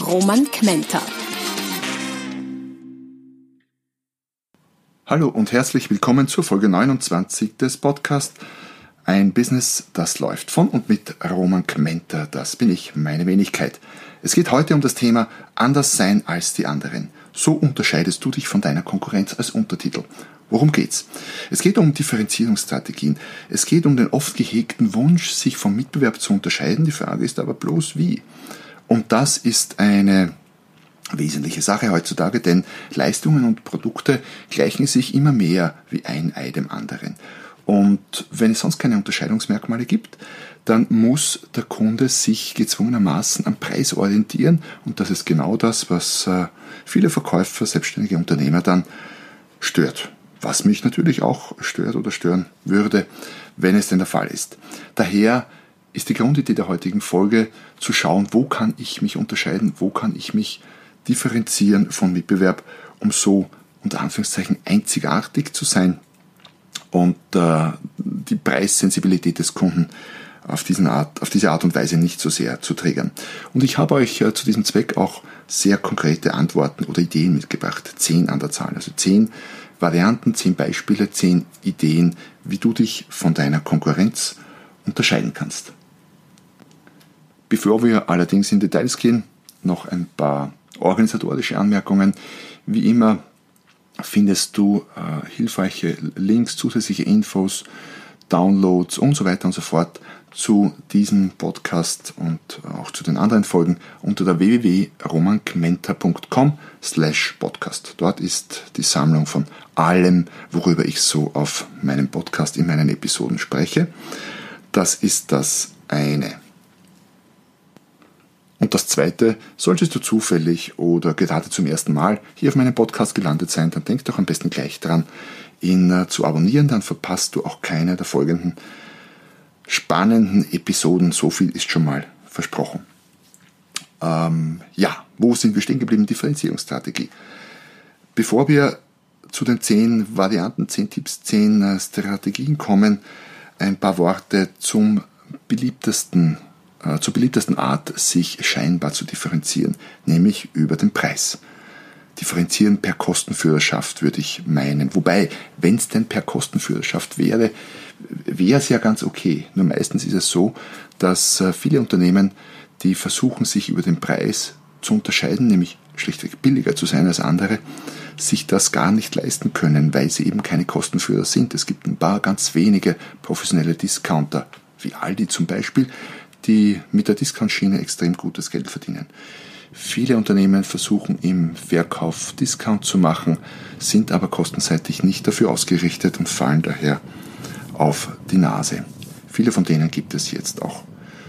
Roman Kmenter. Hallo und herzlich willkommen zur Folge 29 des Podcasts Ein Business, das läuft. Von und mit Roman Kmenter, das bin ich, meine Wenigkeit. Es geht heute um das Thema Anders sein als die anderen. So unterscheidest du dich von deiner Konkurrenz als Untertitel. Worum geht's? Es geht um Differenzierungsstrategien. Es geht um den oft gehegten Wunsch, sich vom Mitbewerb zu unterscheiden. Die Frage ist aber bloß wie. Und das ist eine wesentliche Sache heutzutage, denn Leistungen und Produkte gleichen sich immer mehr wie ein Ei dem anderen. Und wenn es sonst keine Unterscheidungsmerkmale gibt, dann muss der Kunde sich gezwungenermaßen am Preis orientieren und das ist genau das, was äh, viele Verkäufer, selbstständige Unternehmer dann stört. Was mich natürlich auch stört oder stören würde, wenn es denn der Fall ist. Daher ist die Grundidee der heutigen Folge zu schauen, wo kann ich mich unterscheiden, wo kann ich mich differenzieren von Mitbewerb, um so unter Anführungszeichen einzigartig zu sein und äh, die Preissensibilität des Kunden auf, diesen Art, auf diese Art und Weise nicht so sehr zu triggern. Und ich habe euch äh, zu diesem Zweck auch sehr konkrete Antworten oder Ideen mitgebracht. Zehn an der Zahl. Also zehn Varianten, zehn Beispiele, zehn Ideen, wie du dich von deiner Konkurrenz unterscheiden kannst. Bevor wir allerdings in Details gehen, noch ein paar organisatorische Anmerkungen. Wie immer findest du äh, hilfreiche Links, zusätzliche Infos, Downloads und so weiter und so fort zu diesem Podcast und auch zu den anderen Folgen unter der www.romankmenta.com slash podcast. Dort ist die Sammlung von allem, worüber ich so auf meinem Podcast in meinen Episoden spreche. Das ist das eine. Und das Zweite, solltest du zufällig oder gerade zum ersten Mal hier auf meinem Podcast gelandet sein, dann denk doch am besten gleich dran, ihn äh, zu abonnieren, dann verpasst du auch keine der folgenden spannenden Episoden. So viel ist schon mal versprochen. Ähm, ja, wo sind wir stehen geblieben? Differenzierungsstrategie. Bevor wir zu den zehn Varianten, zehn Tipps, zehn äh, Strategien kommen, ein paar Worte zum beliebtesten zur beliebtesten Art, sich scheinbar zu differenzieren, nämlich über den Preis. Differenzieren per Kostenführerschaft würde ich meinen. Wobei, wenn es denn per Kostenführerschaft wäre, wäre es ja ganz okay. Nur meistens ist es so, dass äh, viele Unternehmen, die versuchen, sich über den Preis zu unterscheiden, nämlich schlichtweg billiger zu sein als andere, sich das gar nicht leisten können, weil sie eben keine Kostenführer sind. Es gibt ein paar ganz wenige professionelle Discounter, wie Aldi zum Beispiel, die mit der Discount-Schiene extrem gutes Geld verdienen. Viele Unternehmen versuchen im Verkauf Discount zu machen, sind aber kostenseitig nicht dafür ausgerichtet und fallen daher auf die Nase. Viele von denen gibt es jetzt auch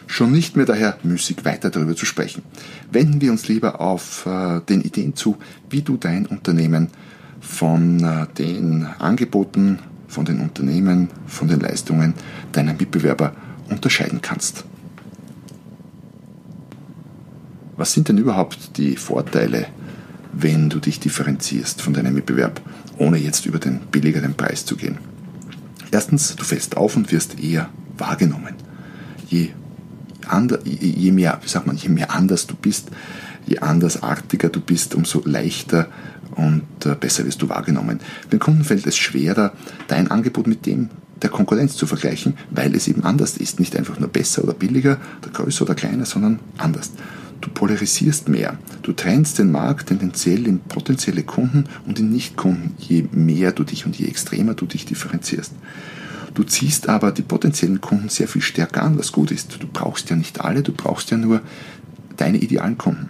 schon nicht mehr, daher müßig weiter darüber zu sprechen. Wenden wir uns lieber auf äh, den Ideen zu, wie du dein Unternehmen von äh, den Angeboten, von den Unternehmen, von den Leistungen deiner Mitbewerber unterscheiden kannst. Was sind denn überhaupt die Vorteile, wenn du dich differenzierst von deinem Mitbewerb, ohne jetzt über den billigeren Preis zu gehen? Erstens, du fällst auf und wirst eher wahrgenommen. Je, ander, je, mehr, wie sagt je mehr anders du bist, je andersartiger du bist, umso leichter und äh, besser wirst du wahrgenommen. Den Kunden fällt es schwerer, dein Angebot mit dem der Konkurrenz zu vergleichen, weil es eben anders ist. Nicht einfach nur besser oder billiger, oder größer oder kleiner, sondern anders. Du polarisierst mehr. Du trennst den Markt tendenziell in potenzielle Kunden und in Nichtkunden, je mehr du dich und je extremer du dich differenzierst. Du ziehst aber die potenziellen Kunden sehr viel stärker an, was gut ist. Du brauchst ja nicht alle, du brauchst ja nur deine idealen Kunden.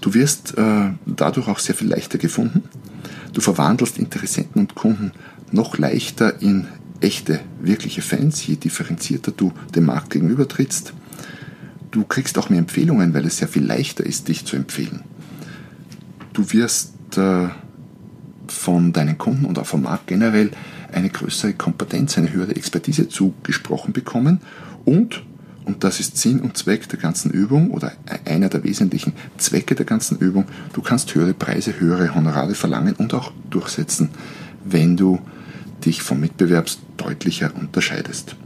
Du wirst äh, dadurch auch sehr viel leichter gefunden. Du verwandelst Interessenten und Kunden noch leichter in echte, wirkliche Fans, je differenzierter du dem Markt gegenüber trittst. Du kriegst auch mehr Empfehlungen, weil es sehr viel leichter ist, dich zu empfehlen. Du wirst äh, von deinen Kunden und auch vom Markt generell eine größere Kompetenz, eine höhere Expertise zugesprochen bekommen und, und das ist Sinn und Zweck der ganzen Übung oder einer der wesentlichen Zwecke der ganzen Übung, du kannst höhere Preise, höhere Honorare verlangen und auch durchsetzen, wenn du dich vom Mitbewerb deutlicher unterscheidest.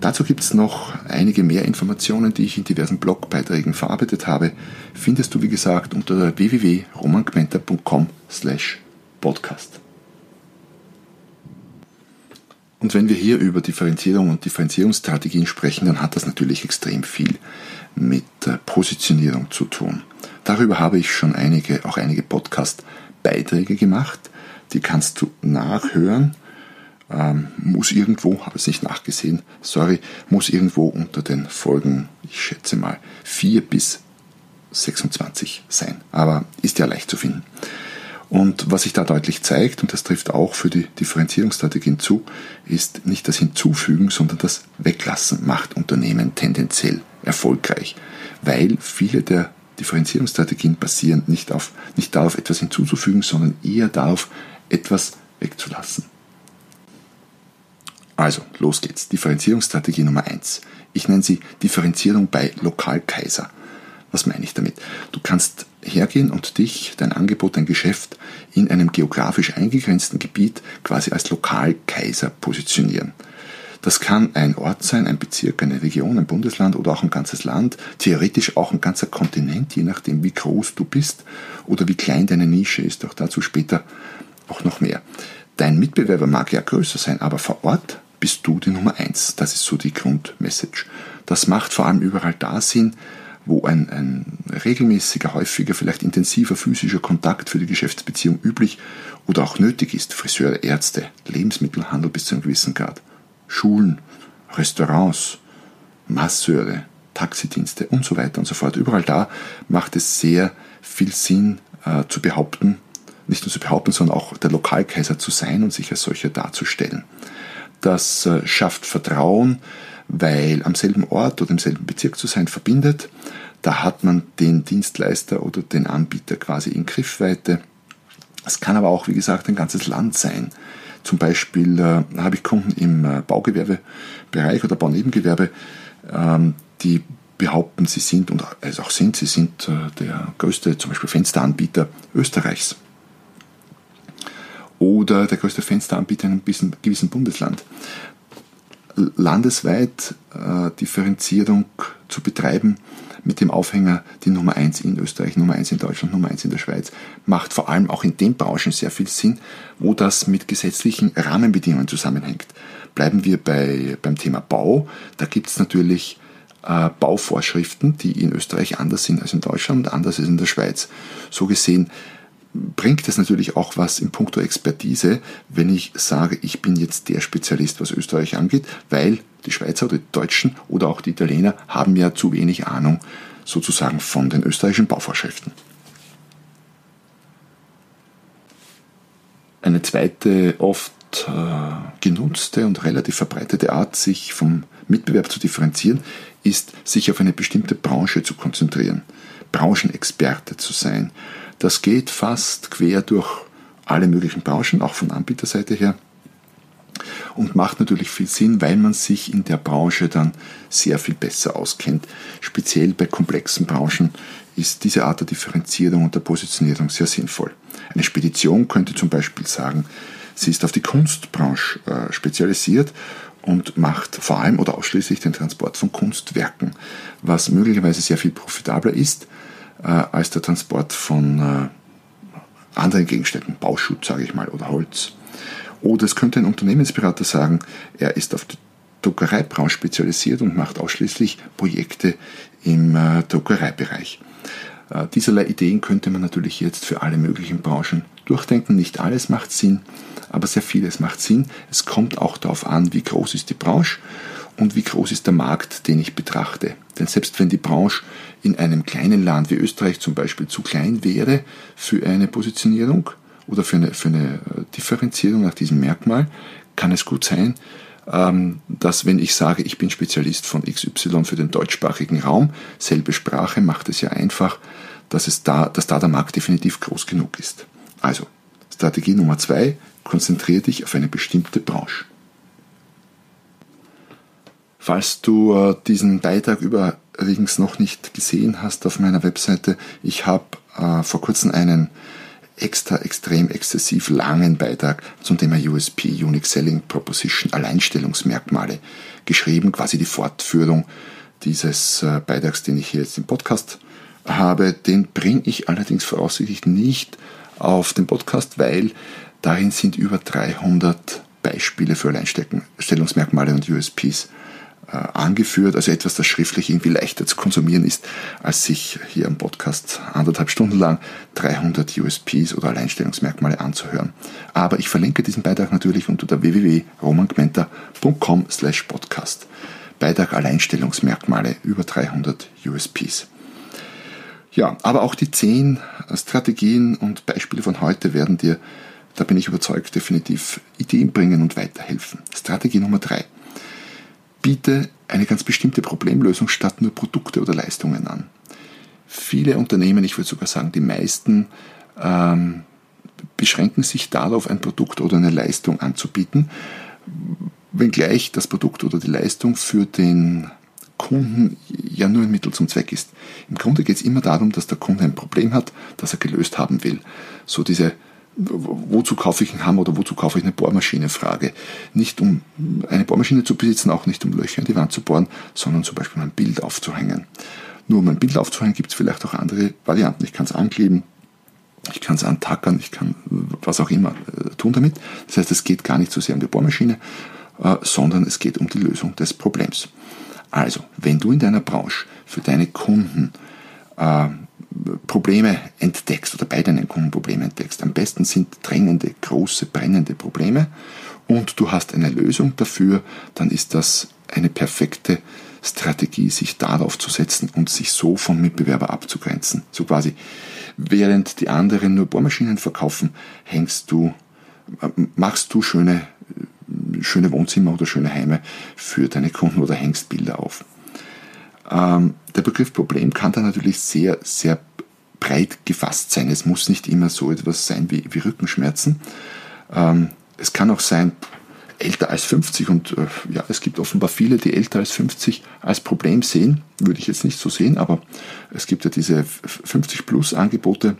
Dazu gibt es noch einige mehr Informationen, die ich in diversen Blogbeiträgen verarbeitet habe. Findest du, wie gesagt, unter www.romangmenta.com slash podcast. Und wenn wir hier über Differenzierung und Differenzierungsstrategien sprechen, dann hat das natürlich extrem viel mit Positionierung zu tun. Darüber habe ich schon einige, auch einige Podcast-Beiträge gemacht. Die kannst du nachhören. Ähm, muss irgendwo, habe es nicht nachgesehen, sorry, muss irgendwo unter den Folgen, ich schätze mal, 4 bis 26 sein. Aber ist ja leicht zu finden. Und was sich da deutlich zeigt, und das trifft auch für die Differenzierungsstrategien zu, ist nicht das Hinzufügen, sondern das Weglassen macht Unternehmen tendenziell erfolgreich, weil viele der Differenzierungsstrategien basieren nicht, auf, nicht darauf, etwas hinzuzufügen, sondern eher darauf, etwas wegzulassen. Also, los geht's. Differenzierungsstrategie Nummer eins. Ich nenne sie Differenzierung bei Lokalkaiser. Was meine ich damit? Du kannst hergehen und dich, dein Angebot, dein Geschäft in einem geografisch eingegrenzten Gebiet quasi als Lokalkaiser positionieren. Das kann ein Ort sein, ein Bezirk, eine Region, ein Bundesland oder auch ein ganzes Land, theoretisch auch ein ganzer Kontinent, je nachdem wie groß du bist oder wie klein deine Nische ist. Auch dazu später auch noch mehr. Dein Mitbewerber mag ja größer sein, aber vor Ort bist du die Nummer eins. Das ist so die Grundmessage. Das macht vor allem überall da Sinn, wo ein, ein regelmäßiger, häufiger, vielleicht intensiver physischer Kontakt für die Geschäftsbeziehung üblich oder auch nötig ist. Friseure, Ärzte, Lebensmittelhandel bis zu einem gewissen Grad, Schulen, Restaurants, Masseure, Taxidienste und so weiter und so fort. Überall da macht es sehr viel Sinn äh, zu behaupten, nicht nur zu behaupten, sondern auch der Lokalkaiser zu sein und sich als solcher darzustellen. Das äh, schafft Vertrauen, weil am selben Ort oder im selben Bezirk zu sein verbindet. Da hat man den Dienstleister oder den Anbieter quasi in Griffweite. Es kann aber auch, wie gesagt, ein ganzes Land sein. Zum Beispiel äh, habe ich Kunden im äh, Baugewerbebereich oder Baunebengewerbe, ähm, die behaupten, sie sind und also auch sind, sie sind äh, der größte zum Beispiel Fensteranbieter Österreichs oder der größte Fensteranbieter in einem gewissen Bundesland landesweit äh, Differenzierung zu betreiben mit dem Aufhänger die Nummer 1 in Österreich, Nummer 1 in Deutschland, Nummer 1 in der Schweiz, macht vor allem auch in den Branchen sehr viel Sinn, wo das mit gesetzlichen Rahmenbedingungen zusammenhängt. Bleiben wir bei, beim Thema Bau. Da gibt es natürlich äh, Bauvorschriften, die in Österreich anders sind als in Deutschland und anders als in der Schweiz. So gesehen bringt es natürlich auch was in puncto Expertise, wenn ich sage, ich bin jetzt der Spezialist, was Österreich angeht, weil die Schweizer oder die Deutschen oder auch die Italiener haben ja zu wenig Ahnung sozusagen von den österreichischen Bauvorschriften. Eine zweite oft äh, genutzte und relativ verbreitete Art, sich vom Mitbewerb zu differenzieren, ist, sich auf eine bestimmte Branche zu konzentrieren, Branchenexperte zu sein das geht fast quer durch alle möglichen Branchen, auch von Anbieterseite her. Und macht natürlich viel Sinn, weil man sich in der Branche dann sehr viel besser auskennt. Speziell bei komplexen Branchen ist diese Art der Differenzierung und der Positionierung sehr sinnvoll. Eine Spedition könnte zum Beispiel sagen, sie ist auf die Kunstbranche äh, spezialisiert und macht vor allem oder ausschließlich den Transport von Kunstwerken, was möglicherweise sehr viel profitabler ist, äh, als der Transport von äh, anderen Gegenständen, Bauschutt, sage ich mal, oder Holz. Oder es könnte ein Unternehmensberater sagen, er ist auf die Druckereibranche spezialisiert und macht ausschließlich Projekte im äh, Druckereibereich. Äh, dieserlei Ideen könnte man natürlich jetzt für alle möglichen Branchen durchdenken. Nicht alles macht Sinn, aber sehr vieles macht Sinn. Es kommt auch darauf an, wie groß ist die Branche und wie groß ist der Markt, den ich betrachte. Denn selbst wenn die Branche in einem kleinen Land wie Österreich zum Beispiel zu klein wäre für eine Positionierung oder für eine, für eine Differenzierung nach diesem Merkmal, kann es gut sein, ähm, dass wenn ich sage, ich bin Spezialist von XY für den deutschsprachigen Raum, selbe Sprache macht es ja einfach, dass, es da, dass da der Markt definitiv groß genug ist. Also, Strategie Nummer zwei, konzentriere dich auf eine bestimmte Branche. Falls du äh, diesen Beitrag übrigens noch nicht gesehen hast auf meiner Webseite, ich habe äh, vor kurzem einen extra extrem exzessiv langen Beitrag zum Thema USP, Unique Selling Proposition, Alleinstellungsmerkmale geschrieben, quasi die Fortführung dieses äh, Beitrags, den ich hier jetzt im Podcast habe. Den bringe ich allerdings voraussichtlich nicht auf den Podcast, weil darin sind über 300 Beispiele für Alleinstellungsmerkmale und USPs angeführt, also etwas, das schriftlich irgendwie leichter zu konsumieren ist, als sich hier am Podcast anderthalb Stunden lang 300 USPs oder Alleinstellungsmerkmale anzuhören. Aber ich verlinke diesen Beitrag natürlich unter der www.romangmenta.com slash podcast. Beitrag Alleinstellungsmerkmale über 300 USPs. Ja, aber auch die zehn Strategien und Beispiele von heute werden dir, da bin ich überzeugt, definitiv Ideen bringen und weiterhelfen. Strategie Nummer drei biete eine ganz bestimmte Problemlösung statt nur Produkte oder Leistungen an. Viele Unternehmen, ich würde sogar sagen die meisten, ähm, beschränken sich darauf, ein Produkt oder eine Leistung anzubieten, wenngleich das Produkt oder die Leistung für den Kunden ja nur ein Mittel zum Zweck ist. Im Grunde geht es immer darum, dass der Kunde ein Problem hat, das er gelöst haben will. So diese wozu kaufe ich einen Hammer oder wozu kaufe ich eine Bohrmaschine Frage. Nicht um eine Bohrmaschine zu besitzen, auch nicht um Löcher in die Wand zu bohren, sondern zum Beispiel ein Bild aufzuhängen. Nur um ein Bild aufzuhängen, gibt es vielleicht auch andere Varianten. Ich kann es ankleben, ich kann es antackern, ich kann was auch immer äh, tun damit. Das heißt, es geht gar nicht so sehr um die Bohrmaschine, äh, sondern es geht um die Lösung des Problems. Also, wenn du in deiner Branche für deine Kunden äh, Probleme entdeckst oder bei deinen Kunden Probleme entdeckst. Am besten sind drängende, große, brennende Probleme und du hast eine Lösung dafür, dann ist das eine perfekte Strategie, sich darauf zu setzen und sich so vom Mitbewerber abzugrenzen. So quasi, während die anderen nur Bohrmaschinen verkaufen, hängst du, machst du schöne, schöne Wohnzimmer oder schöne Heime für deine Kunden oder hängst Bilder auf. Ähm, der Begriff Problem kann da natürlich sehr, sehr breit gefasst sein. Es muss nicht immer so etwas sein wie, wie Rückenschmerzen. Ähm, es kann auch sein, älter als 50 und äh, ja, es gibt offenbar viele, die älter als 50 als Problem sehen. Würde ich jetzt nicht so sehen, aber es gibt ja diese 50 plus Angebote,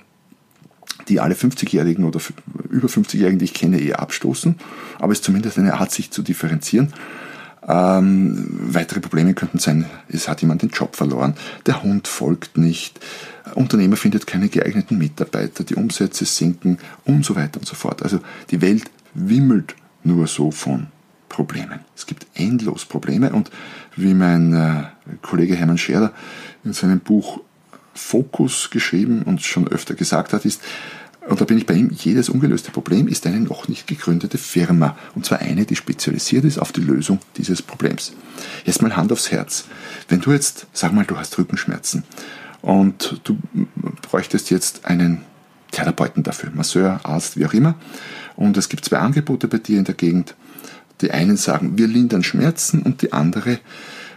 die alle 50-Jährigen oder über 50-Jährigen, die ich kenne, eher abstoßen. Aber es ist zumindest eine Art, sich zu differenzieren. Ähm, weitere Probleme könnten sein, es hat jemand den Job verloren, der Hund folgt nicht, Unternehmer findet keine geeigneten Mitarbeiter, die Umsätze sinken und so weiter und so fort. Also die Welt wimmelt nur so von Problemen. Es gibt endlos Probleme und wie mein äh, Kollege Hermann Scherer in seinem Buch Fokus geschrieben und schon öfter gesagt hat, ist, und da bin ich bei ihm, jedes ungelöste Problem ist eine noch nicht gegründete Firma. Und zwar eine, die spezialisiert ist auf die Lösung dieses Problems. Jetzt mal Hand aufs Herz. Wenn du jetzt, sag mal, du hast Rückenschmerzen und du bräuchtest jetzt einen Therapeuten dafür, Masseur, Arzt, wie auch immer. Und es gibt zwei Angebote bei dir in der Gegend. Die einen sagen, wir lindern Schmerzen und die andere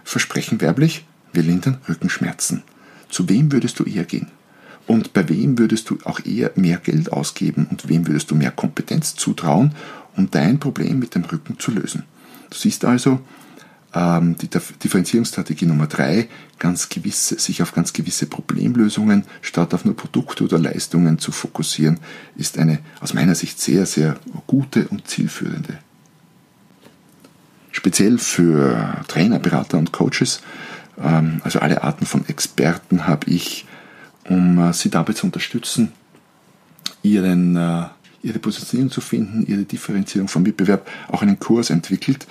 versprechen werblich, wir lindern Rückenschmerzen. Zu wem würdest du eher gehen? Und bei wem würdest du auch eher mehr Geld ausgeben und wem würdest du mehr Kompetenz zutrauen, um dein Problem mit dem Rücken zu lösen? Du siehst also, ähm, die Differenzierungsstrategie Nummer drei, ganz gewisse, sich auf ganz gewisse Problemlösungen statt auf nur Produkte oder Leistungen zu fokussieren, ist eine aus meiner Sicht sehr, sehr gute und zielführende. Speziell für Trainer, Berater und Coaches, ähm, also alle Arten von Experten, habe ich um äh, sie dabei zu unterstützen, ihren, äh, ihre Positionierung zu finden, ihre Differenzierung vom Wettbewerb, auch einen Kurs entwickelt.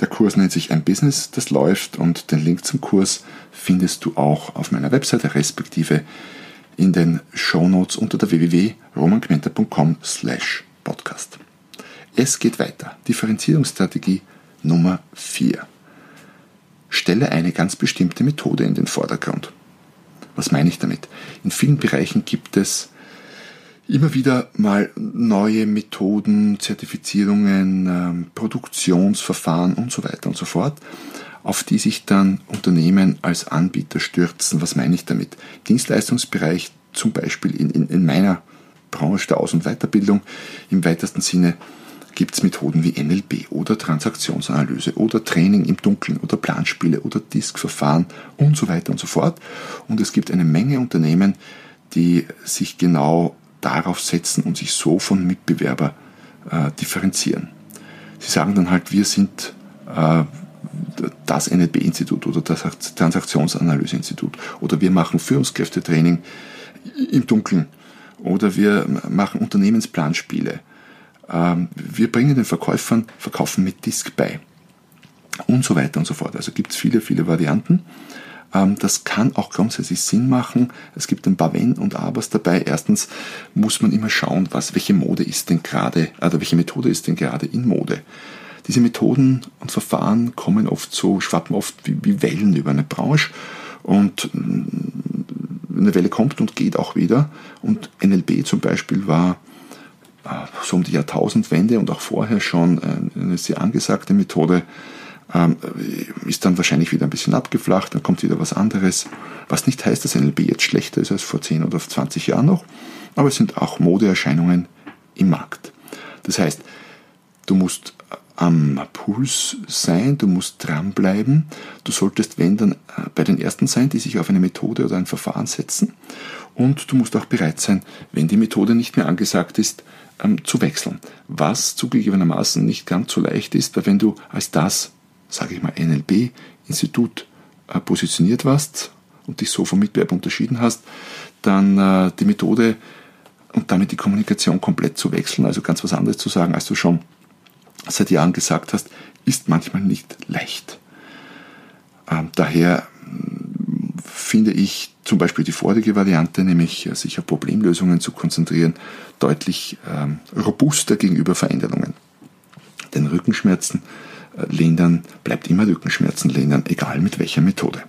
Der Kurs nennt sich Ein Business, das läuft und den Link zum Kurs findest du auch auf meiner Webseite, respektive in den Shownotes unter der www.romanquenter.com slash podcast. Es geht weiter. Differenzierungsstrategie Nummer 4. Stelle eine ganz bestimmte Methode in den Vordergrund. Was meine ich damit? In vielen Bereichen gibt es immer wieder mal neue Methoden, Zertifizierungen, ähm, Produktionsverfahren und so weiter und so fort, auf die sich dann Unternehmen als Anbieter stürzen. Was meine ich damit? Dienstleistungsbereich, zum Beispiel in, in, in meiner Branche der Aus- und Weiterbildung im weitesten Sinne gibt es Methoden wie NLP oder Transaktionsanalyse oder Training im Dunkeln oder Planspiele oder Diskverfahren und so weiter und so fort. Und es gibt eine Menge Unternehmen, die sich genau darauf setzen und sich so von Mitbewerber äh, differenzieren. Sie sagen dann halt, wir sind äh, das NLP-Institut oder das Transaktionsanalyseinstitut oder wir machen Führungskräftetraining im Dunkeln oder wir machen Unternehmensplanspiele. Ähm, wir bringen den Verkäufern Verkaufen mit Disk bei und so weiter und so fort. Also gibt es viele, viele Varianten. Ähm, das kann auch grundsätzlich Sinn machen. Es gibt ein paar Wenn und Abers dabei. Erstens muss man immer schauen, was, welche Mode ist denn gerade, oder welche Methode ist denn gerade in Mode. Diese Methoden und Verfahren kommen oft so, schwappen oft wie, wie Wellen über eine Branche und mm, eine Welle kommt und geht auch wieder. Und NLP zum Beispiel war so um die Jahrtausendwende und auch vorher schon eine sehr angesagte Methode, ähm, ist dann wahrscheinlich wieder ein bisschen abgeflacht, dann kommt wieder was anderes. Was nicht heißt, dass NLP jetzt schlechter ist als vor 10 oder 20 Jahren noch, aber es sind auch Modeerscheinungen im Markt. Das heißt, du musst am Puls sein, du musst dranbleiben, du solltest, wenn dann, äh, bei den Ersten sein, die sich auf eine Methode oder ein Verfahren setzen und du musst auch bereit sein, wenn die Methode nicht mehr angesagt ist, ähm, zu wechseln. Was zugegebenermaßen nicht ganz so leicht ist, weil wenn du als das, sage ich mal, NLP-Institut äh, positioniert warst und dich so vom Mitbewerb unterschieden hast, dann äh, die Methode und damit die Kommunikation komplett zu wechseln, also ganz was anderes zu sagen, als du schon seit Jahren gesagt hast, ist manchmal nicht leicht. Ähm, daher finde ich zum Beispiel die vorige Variante, nämlich äh, sich auf Problemlösungen zu konzentrieren, deutlich ähm, robuster gegenüber Veränderungen. Denn Rückenschmerzen äh, lindern, bleibt immer Rückenschmerzen lindern, egal mit welcher Methode.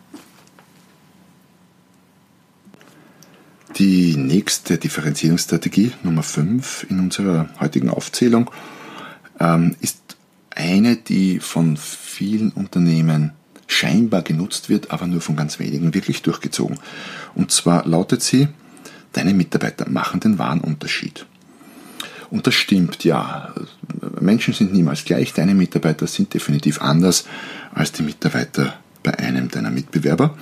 Die nächste Differenzierungsstrategie, Nummer 5 in unserer heutigen Aufzählung, ähm, ist eine, die von vielen Unternehmen scheinbar genutzt wird, aber nur von ganz wenigen wirklich durchgezogen. Und zwar lautet sie, deine Mitarbeiter machen den wahren Unterschied. Und das stimmt, ja. Menschen sind niemals gleich. Deine Mitarbeiter sind definitiv anders als die Mitarbeiter bei einem deiner Mitbewerber.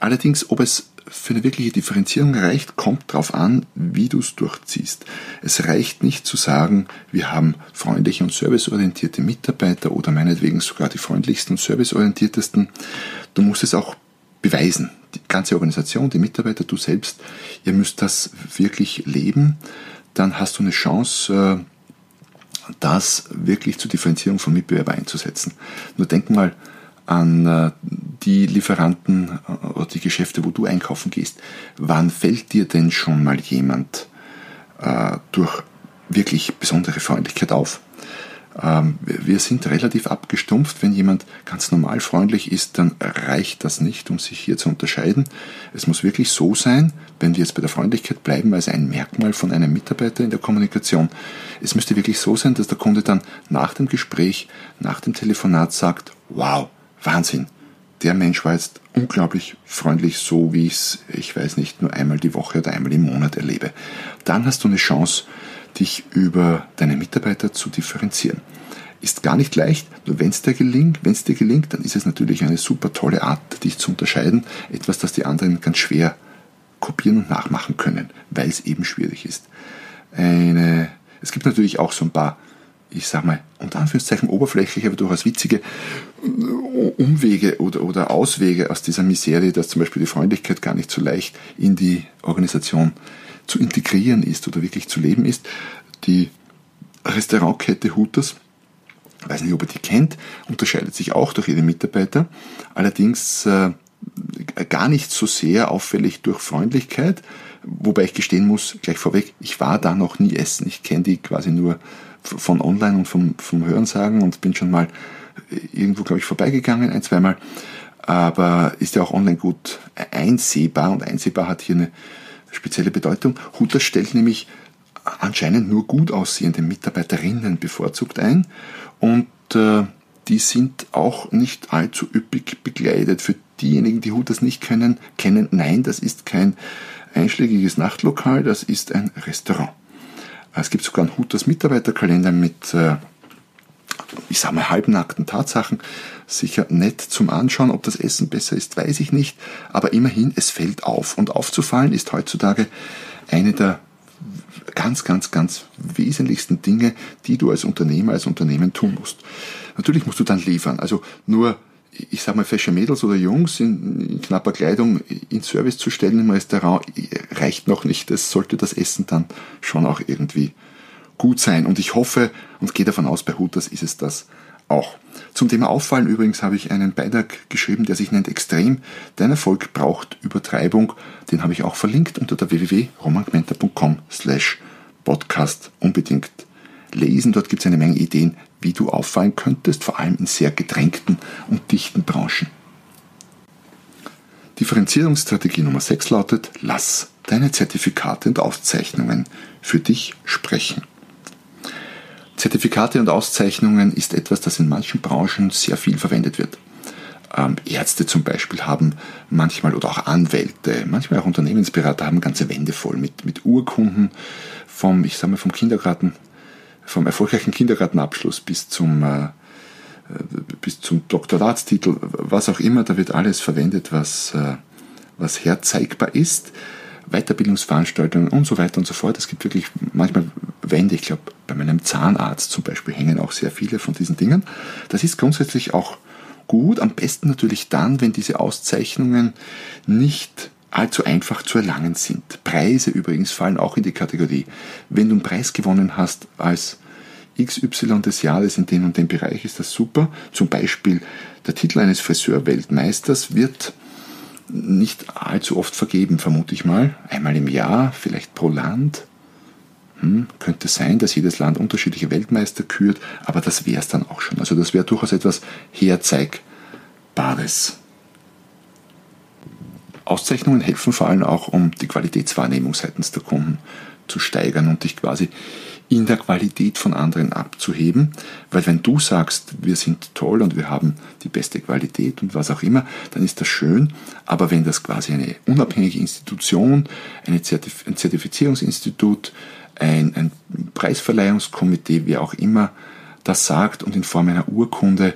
Allerdings, ob es für eine wirkliche Differenzierung reicht, kommt darauf an, wie du es durchziehst. Es reicht nicht zu sagen, wir haben freundliche und serviceorientierte Mitarbeiter oder meinetwegen sogar die freundlichsten und serviceorientiertesten. Du musst es auch beweisen. Die ganze Organisation, die Mitarbeiter, du selbst, ihr müsst das wirklich leben. Dann hast du eine Chance, äh, das wirklich zur Differenzierung von Mitbewerbern einzusetzen. Nur denk mal, an äh, die Lieferanten äh, oder die Geschäfte, wo du einkaufen gehst. Wann fällt dir denn schon mal jemand äh, durch wirklich besondere Freundlichkeit auf? Ähm, wir sind relativ abgestumpft. Wenn jemand ganz normal freundlich ist, dann reicht das nicht, um sich hier zu unterscheiden. Es muss wirklich so sein, wenn wir jetzt bei der Freundlichkeit bleiben, als ein Merkmal von einem Mitarbeiter in der Kommunikation. Es müsste wirklich so sein, dass der Kunde dann nach dem Gespräch, nach dem Telefonat sagt, wow, Wahnsinn. Der Mensch war jetzt unglaublich freundlich, so wie ich es, ich weiß nicht, nur einmal die Woche oder einmal im Monat erlebe. Dann hast du eine Chance, dich über deine Mitarbeiter zu differenzieren. Ist gar nicht leicht, nur wenn es dir gelingt, wenn es dir gelingt, dann ist es natürlich eine super tolle Art, dich zu unterscheiden. Etwas, das die anderen ganz schwer kopieren und nachmachen können, weil es eben schwierig ist. Eine, es gibt natürlich auch so ein paar ich sag mal, unter Anführungszeichen oberflächliche, aber durchaus witzige Umwege oder, oder Auswege aus dieser Miserie, dass zum Beispiel die Freundlichkeit gar nicht so leicht in die Organisation zu integrieren ist oder wirklich zu leben ist. Die Restaurantkette Hooters, weiß nicht, ob ihr die kennt, unterscheidet sich auch durch ihre Mitarbeiter, allerdings äh, gar nicht so sehr auffällig durch Freundlichkeit, wobei ich gestehen muss, gleich vorweg, ich war da noch nie essen. Ich kenne die quasi nur von online und vom, vom Hörensagen und bin schon mal irgendwo, glaube ich, vorbeigegangen, ein, zweimal. Aber ist ja auch online gut einsehbar und einsehbar hat hier eine spezielle Bedeutung. Hutter stellt nämlich anscheinend nur gut aussehende Mitarbeiterinnen bevorzugt ein und äh, die sind auch nicht allzu üppig begleitet. Für diejenigen, die Hooters nicht kennen, kennen, nein, das ist kein einschlägiges Nachtlokal, das ist ein Restaurant. Es gibt sogar einen Hooters Mitarbeiterkalender mit, äh, ich sage mal, halbnackten Tatsachen. Sicher nett zum Anschauen. Ob das Essen besser ist, weiß ich nicht. Aber immerhin, es fällt auf. Und aufzufallen ist heutzutage eine der ganz, ganz, ganz wesentlichsten Dinge, die du als Unternehmer, als Unternehmen tun musst. Natürlich musst du dann liefern. Also nur, ich sag mal, fesche Mädels oder Jungs in, in knapper Kleidung in Service zu stellen im Restaurant reicht noch nicht. Es sollte das Essen dann schon auch irgendwie gut sein. Und ich hoffe und gehe davon aus, bei Hooters ist es das auch. Zum Thema Auffallen übrigens habe ich einen Beitrag geschrieben, der sich nennt Extrem. Dein Erfolg braucht Übertreibung. Den habe ich auch verlinkt unter der www.romangmenta.com slash podcast. Unbedingt lesen. Dort gibt es eine Menge Ideen, wie du auffallen könntest, vor allem in sehr gedrängten und dichten Branchen. Differenzierungsstrategie Nummer 6 lautet, lass deine Zertifikate und Auszeichnungen für dich sprechen. Zertifikate und Auszeichnungen ist etwas, das in manchen Branchen sehr viel verwendet wird. Ähm, Ärzte zum Beispiel haben manchmal oder auch Anwälte, manchmal auch Unternehmensberater haben ganze Wände voll mit, mit Urkunden vom, ich sage mal, vom Kindergarten, vom erfolgreichen Kindergartenabschluss bis zum, äh, bis zum Doktoratstitel, was auch immer, da wird alles verwendet, was, äh, was herzeigbar ist. Weiterbildungsveranstaltungen und so weiter und so fort. Es gibt wirklich manchmal Wände, ich glaube, bei meinem Zahnarzt zum Beispiel hängen auch sehr viele von diesen Dingen. Das ist grundsätzlich auch gut, am besten natürlich dann, wenn diese Auszeichnungen nicht allzu einfach zu erlangen sind. Preise übrigens fallen auch in die Kategorie. Wenn du einen Preis gewonnen hast als XY des Jahres in dem und dem Bereich, ist das super. Zum Beispiel der Titel eines Friseurweltmeisters wird nicht allzu oft vergeben, vermute ich mal. Einmal im Jahr, vielleicht pro Land. Hm, könnte sein, dass jedes Land unterschiedliche Weltmeister kürt, aber das wäre es dann auch schon. Also das wäre durchaus etwas Herzeigbares. Auszeichnungen helfen vor allem auch, um die Qualitätswahrnehmung seitens der Kunden zu steigern und dich quasi in der Qualität von anderen abzuheben. Weil wenn du sagst, wir sind toll und wir haben die beste Qualität und was auch immer, dann ist das schön. Aber wenn das quasi eine unabhängige Institution, ein Zertifizierungsinstitut, ein, ein Preisverleihungskomitee, wie auch immer, das sagt und in Form einer Urkunde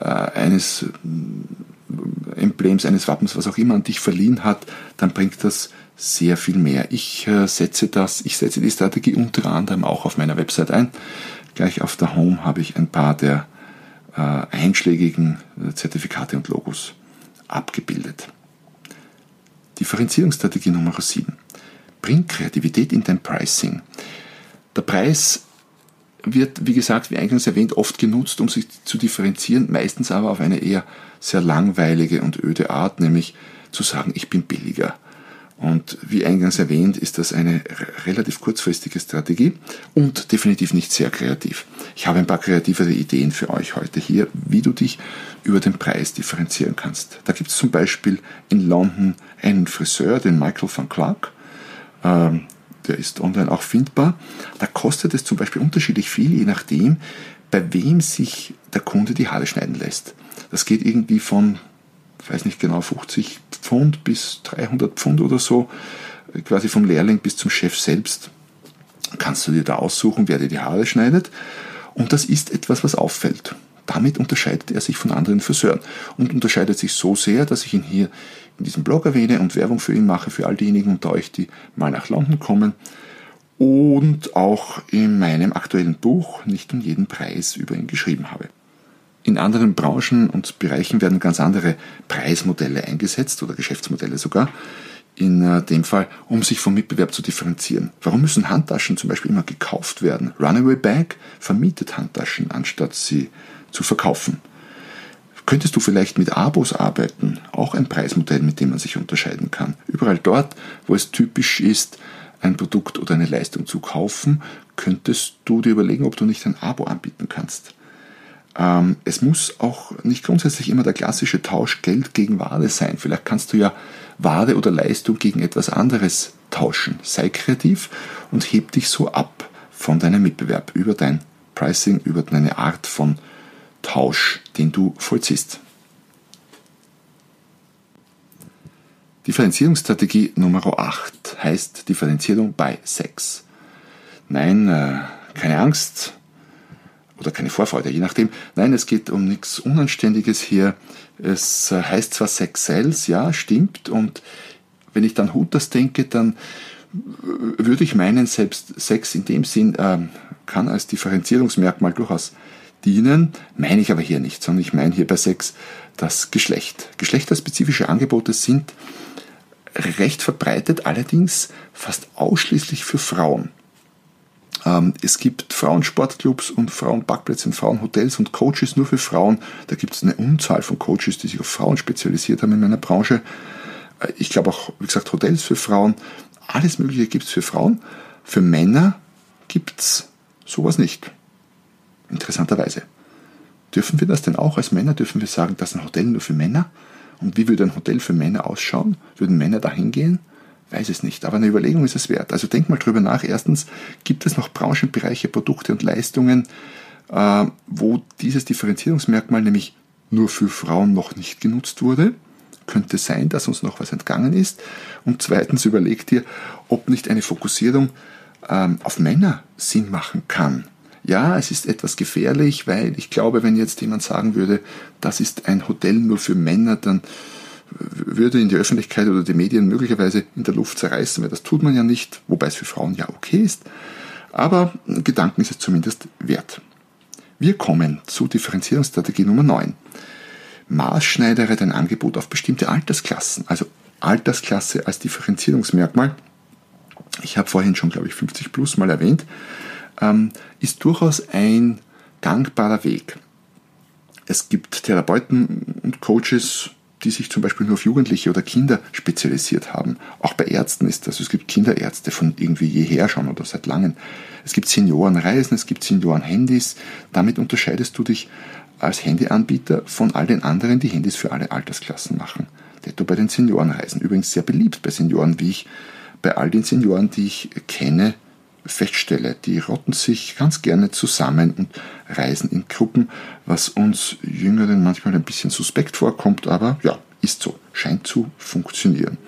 äh, eines Emblems, eines Wappens, was auch immer an dich verliehen hat, dann bringt das sehr viel mehr. Ich äh, setze das, ich setze die Strategie unter anderem auch auf meiner Website ein. Gleich auf der Home habe ich ein paar der äh, einschlägigen äh, Zertifikate und Logos abgebildet. Differenzierungsstrategie Nummer 7. Bring Kreativität in dein Pricing. Der Preis wird, wie gesagt, wie eingangs erwähnt, oft genutzt, um sich zu differenzieren, meistens aber auf eine eher sehr langweilige und öde Art, nämlich zu sagen, ich bin billiger. Und wie eingangs erwähnt, ist das eine relativ kurzfristige Strategie und definitiv nicht sehr kreativ. Ich habe ein paar kreativere Ideen für euch heute hier, wie du dich über den Preis differenzieren kannst. Da gibt es zum Beispiel in London einen Friseur, den Michael van Clark. Ähm, der ist online auch findbar. Da kostet es zum Beispiel unterschiedlich viel, je nachdem, bei wem sich der Kunde die Haare schneiden lässt. Das geht irgendwie von, weiß nicht genau, 50 Pfund bis 300 Pfund oder so, quasi vom Lehrling bis zum Chef selbst. Kannst du dir da aussuchen, wer dir die Haare schneidet. Und das ist etwas, was auffällt. Damit unterscheidet er sich von anderen Friseuren und unterscheidet sich so sehr, dass ich ihn hier in diesem Blog erwähne und Werbung für ihn mache, für all diejenigen unter euch, die mal nach London kommen. Und auch in meinem aktuellen Buch nicht um jeden Preis über ihn geschrieben habe. In anderen Branchen und Bereichen werden ganz andere Preismodelle eingesetzt oder Geschäftsmodelle sogar. In äh, dem Fall, um sich vom Mitbewerb zu differenzieren. Warum müssen Handtaschen zum Beispiel immer gekauft werden? Runaway Bag vermietet Handtaschen, anstatt sie zu verkaufen. Könntest du vielleicht mit Abos arbeiten? Auch ein Preismodell, mit dem man sich unterscheiden kann. Überall dort, wo es typisch ist, ein Produkt oder eine Leistung zu kaufen, könntest du dir überlegen, ob du nicht ein Abo anbieten kannst. Ähm, es muss auch nicht grundsätzlich immer der klassische Tausch Geld gegen Ware sein. Vielleicht kannst du ja Ware oder Leistung gegen etwas anderes tauschen. Sei kreativ und heb dich so ab von deinem Mitbewerb über dein Pricing, über deine Art von Tausch, den du vollziehst. Differenzierungsstrategie Nummer 8 heißt Differenzierung bei Sex. Nein, äh, keine Angst oder keine Vorfreude, je nachdem. Nein, es geht um nichts Unanständiges hier. Es äh, heißt zwar Sex Sales, ja, stimmt. Und wenn ich dann Hooters denke, dann äh, würde ich meinen, selbst Sex in dem Sinn äh, kann als Differenzierungsmerkmal durchaus dienen, meine ich aber hier nicht, sondern ich meine hier bei Sex das Geschlecht. Geschlechterspezifische Angebote sind recht verbreitet, allerdings fast ausschließlich für Frauen. Ähm, es gibt Frauensportclubs und Frauenparkplätze und Frauenhotels und Coaches nur für Frauen. Da gibt es eine Unzahl von Coaches, die sich auf Frauen spezialisiert haben in meiner Branche. Äh, ich glaube auch, wie gesagt, Hotels für Frauen. Alles Mögliche gibt es für Frauen. Für Männer gibt es sowas nicht. Interessanterweise. Dürfen wir das denn auch als Männer? Dürfen wir sagen, das ist ein Hotel nur für Männer? Und wie würde ein Hotel für Männer ausschauen? Würden Männer da hingehen? Weiß es nicht, aber eine Überlegung ist es wert. Also denk mal drüber nach. Erstens, gibt es noch Branchenbereiche, Produkte und Leistungen, äh, wo dieses Differenzierungsmerkmal nämlich nur für Frauen noch nicht genutzt wurde? Könnte sein, dass uns noch was entgangen ist. Und zweitens, überleg dir, ob nicht eine Fokussierung ähm, auf Männer Sinn machen kann. Ja, es ist etwas gefährlich, weil ich glaube, wenn jetzt jemand sagen würde, das ist ein Hotel nur für Männer, dann würde in die Öffentlichkeit oder die Medien möglicherweise in der Luft zerreißen, weil das tut man ja nicht, wobei es für Frauen ja okay ist. Aber Gedanken ist es zumindest wert. Wir kommen zu Differenzierungsstrategie Nummer 9. Maßschneidere dein Angebot auf bestimmte Altersklassen, also Altersklasse als Differenzierungsmerkmal. Ich habe vorhin schon, glaube ich, 50 plus mal erwähnt ähm, ist durchaus ein gangbarer Weg. Es gibt Therapeuten und Coaches, die sich zum Beispiel nur auf Jugendliche oder Kinder spezialisiert haben. Auch bei Ärzten ist das. Es gibt Kinderärzte von irgendwie jeher schon oder seit langem. Es gibt Seniorenreisen, es gibt Seniorenhandys. Damit unterscheidest du dich als Handyanbieter von all den anderen, die Handys für alle Altersklassen machen. Detto bei den Seniorenreisen. Übrigens sehr beliebt bei Senioren, wie ich bei all den Senioren, die ich kenne, feststelle, die rotten sich ganz gerne zusammen und reisen in Gruppen, was uns Jüngeren manchmal ein bisschen suspekt vorkommt, aber ja, ist so, scheint zu funktionieren.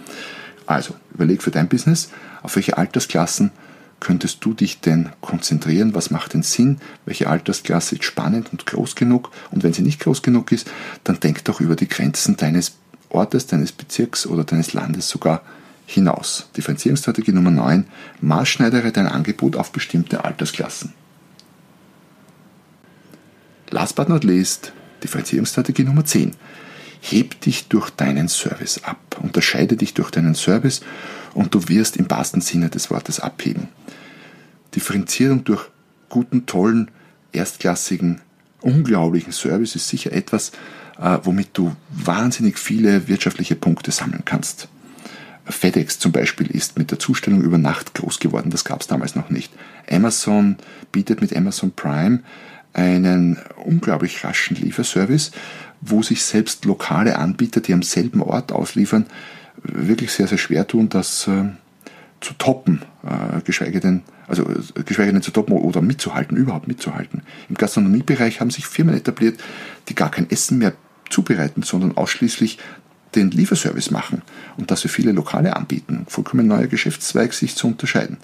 Also, überleg für dein Business, auf welche Altersklassen könntest du dich denn konzentrieren? Was macht denn Sinn? Welche Altersklasse ist spannend und groß genug? Und wenn sie nicht groß genug ist, dann denk doch über die Grenzen deines Ortes, deines Bezirks oder deines Landes sogar hinaus. Differenzierungsstrategie Nummer 9. Maßschneidere dein Angebot auf bestimmte Altersklassen. Last but not least, Differenzierungsstrategie Nummer 10. Heb dich durch deinen Service ab. Unterscheide dich durch deinen Service und du wirst im wahrsten Sinne des Wortes abheben. Differenzierung durch guten, tollen, erstklassigen, unglaublichen Service ist sicher etwas, äh, womit du wahnsinnig viele wirtschaftliche Punkte sammeln kannst. FedEx zum Beispiel ist mit der Zustellung über Nacht groß geworden. Das gab es damals noch nicht. Amazon bietet mit Amazon Prime einen unglaublich raschen Lieferservice, wo sich selbst lokale Anbieter, die am selben Ort ausliefern, wirklich sehr, sehr schwer tun, das äh, zu toppen, äh, geschweige denn, also äh, geschweige denn zu toppen oder mitzuhalten, überhaupt mitzuhalten. Im Gastronomiebereich haben sich Firmen etabliert, die gar kein Essen mehr zubereiten, sondern ausschließlich den Lieferservice machen und das für viele Lokale anbieten. Vollkommen neuer Geschäftszweig, sich zu unterscheiden.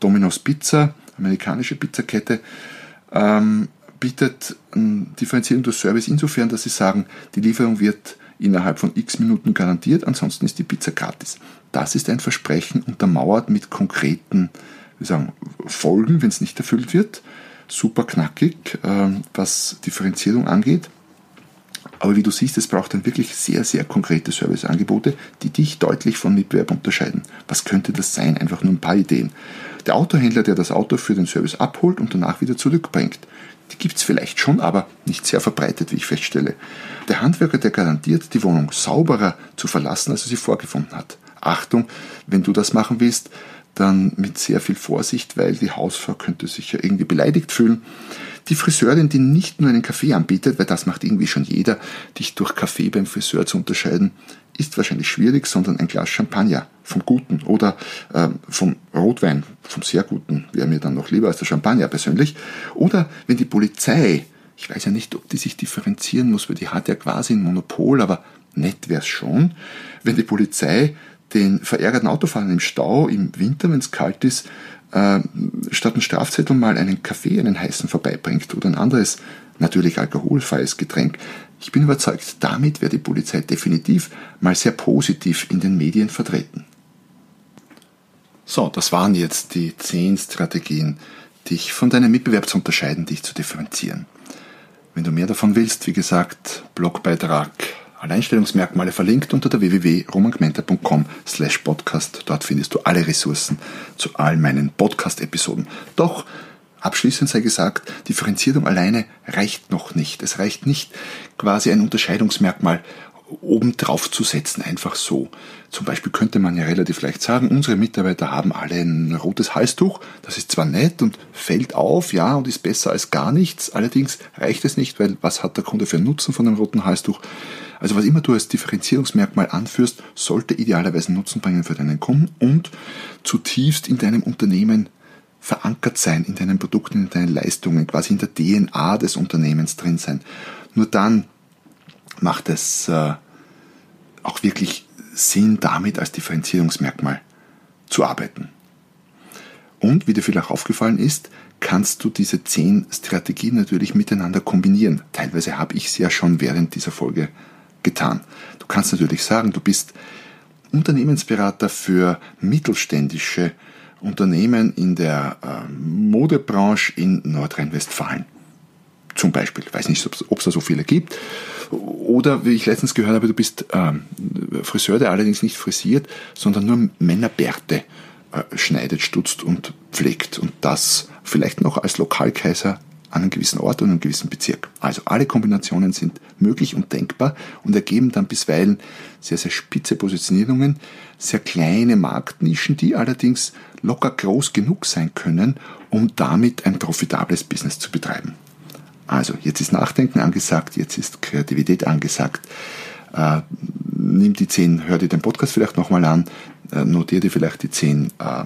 Domino's Pizza, amerikanische Pizzakette, ähm, bietet Differenzierung durch Service insofern, dass sie sagen, die Lieferung wird innerhalb von x Minuten garantiert, ansonsten ist die Pizza gratis. Das ist ein Versprechen untermauert mit konkreten wir sagen, Folgen, wenn es nicht erfüllt wird. Super knackig, äh, was Differenzierung angeht. Aber wie du siehst, es braucht dann wirklich sehr, sehr konkrete Serviceangebote, die dich deutlich von Mitbewerb unterscheiden. Was könnte das sein? Einfach nur ein paar Ideen. Der Autohändler, der das Auto für den Service abholt und danach wieder zurückbringt. Die gibt es vielleicht schon, aber nicht sehr verbreitet, wie ich feststelle. Der Handwerker, der garantiert, die Wohnung sauberer zu verlassen, als er sie vorgefunden hat. Achtung, wenn du das machen willst, dann mit sehr viel Vorsicht, weil die Hausfrau könnte sich ja irgendwie beleidigt fühlen. Die Friseurin, die nicht nur einen Kaffee anbietet, weil das macht irgendwie schon jeder, dich durch Kaffee beim Friseur zu unterscheiden, ist wahrscheinlich schwierig, sondern ein Glas Champagner vom Guten oder äh, vom Rotwein, vom sehr Guten, wäre mir dann noch lieber als der Champagner persönlich. Oder wenn die Polizei, ich weiß ja nicht, ob die sich differenzieren muss, weil die hat ja quasi ein Monopol, aber nett wäre es schon, wenn die Polizei den verärgerten Autofahrern im Stau im Winter, wenn es kalt ist, äh, statt einen Strafzettel mal einen Kaffee, einen heißen vorbeibringt oder ein anderes, natürlich alkoholfreies Getränk. Ich bin überzeugt, damit wäre die Polizei definitiv mal sehr positiv in den Medien vertreten. So, das waren jetzt die zehn Strategien, dich von deinem Mitbewerb zu unterscheiden, dich zu differenzieren. Wenn du mehr davon willst, wie gesagt, Blogbeitrag Alleinstellungsmerkmale verlinkt unter der www.romangmenta.com slash podcast. Dort findest du alle Ressourcen zu all meinen Podcast-Episoden. Doch Abschließend sei gesagt, Differenzierung alleine reicht noch nicht. Es reicht nicht, quasi ein Unterscheidungsmerkmal obendrauf zu setzen, einfach so. Zum Beispiel könnte man ja relativ leicht sagen, unsere Mitarbeiter haben alle ein rotes Halstuch. Das ist zwar nett und fällt auf, ja, und ist besser als gar nichts. Allerdings reicht es nicht, weil was hat der Kunde für einen Nutzen von einem roten Halstuch? Also was immer du als Differenzierungsmerkmal anführst, sollte idealerweise Nutzen bringen für deinen Kunden und zutiefst in deinem Unternehmen verankert sein, in deinen Produkten, in deinen Leistungen, quasi in der DNA des Unternehmens drin sein. Nur dann macht es äh, auch wirklich Sinn, damit als Differenzierungsmerkmal zu arbeiten. Und wie dir vielleicht aufgefallen ist, kannst du diese zehn Strategien natürlich miteinander kombinieren. Teilweise habe ich es ja schon während dieser Folge getan. Du kannst natürlich sagen, du bist Unternehmensberater für mittelständische Unternehmen in der äh, Modebranche in Nordrhein-Westfalen. Zum Beispiel. Ich weiß nicht, ob es da so viele gibt. Oder wie ich letztens gehört habe, du bist ähm, Friseur, der allerdings nicht frisiert, sondern nur Männerbärte äh, schneidet, stutzt und pflegt. Und das vielleicht noch als Lokalkaiser an einem gewissen Ort und einem gewissen Bezirk. Also alle Kombinationen sind möglich und denkbar und ergeben dann bisweilen sehr, sehr spitze Positionierungen, sehr kleine Marktnischen, die allerdings locker groß genug sein können, um damit ein profitables Business zu betreiben. Also jetzt ist Nachdenken angesagt, jetzt ist Kreativität angesagt. Äh, nimm die zehn, hör dir den Podcast vielleicht nochmal an, äh, notier dir vielleicht die zehn äh,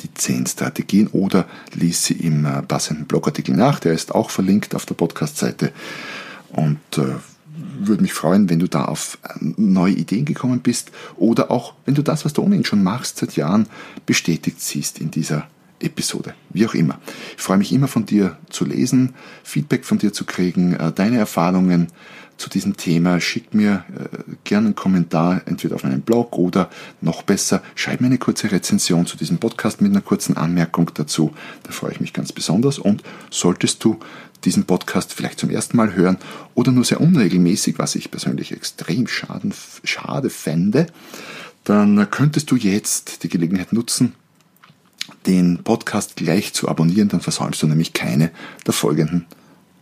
die zehn Strategien oder lies sie im äh, passenden Blogartikel nach. Der ist auch verlinkt auf der Podcast-Seite. Und äh, würde mich freuen, wenn du da auf äh, neue Ideen gekommen bist oder auch, wenn du das, was du ohnehin schon machst, seit Jahren bestätigt siehst in dieser Episode. Wie auch immer. Ich freue mich immer von dir zu lesen, Feedback von dir zu kriegen, äh, deine Erfahrungen zu diesem Thema, schick mir äh, gerne einen Kommentar, entweder auf meinem Blog oder noch besser, schreib mir eine kurze Rezension zu diesem Podcast mit einer kurzen Anmerkung dazu. Da freue ich mich ganz besonders. Und solltest du diesen Podcast vielleicht zum ersten Mal hören oder nur sehr unregelmäßig, was ich persönlich extrem schaden, schade fände, dann könntest du jetzt die Gelegenheit nutzen, den Podcast gleich zu abonnieren, dann versäumst du nämlich keine der folgenden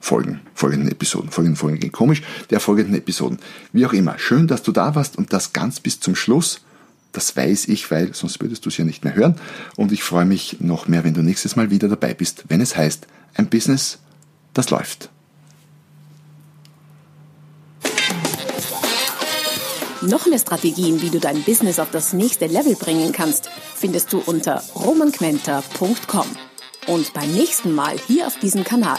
Folgen, folgenden Episoden, folgenden Folgen gehen komisch, der folgenden Episoden. Wie auch immer, schön, dass du da warst und das ganz bis zum Schluss. Das weiß ich, weil sonst würdest du es ja nicht mehr hören. Und ich freue mich noch mehr, wenn du nächstes Mal wieder dabei bist, wenn es heißt, ein Business, das läuft. Noch mehr Strategien, wie du dein Business auf das nächste Level bringen kannst, findest du unter romanquenter.com. Und beim nächsten Mal hier auf diesem Kanal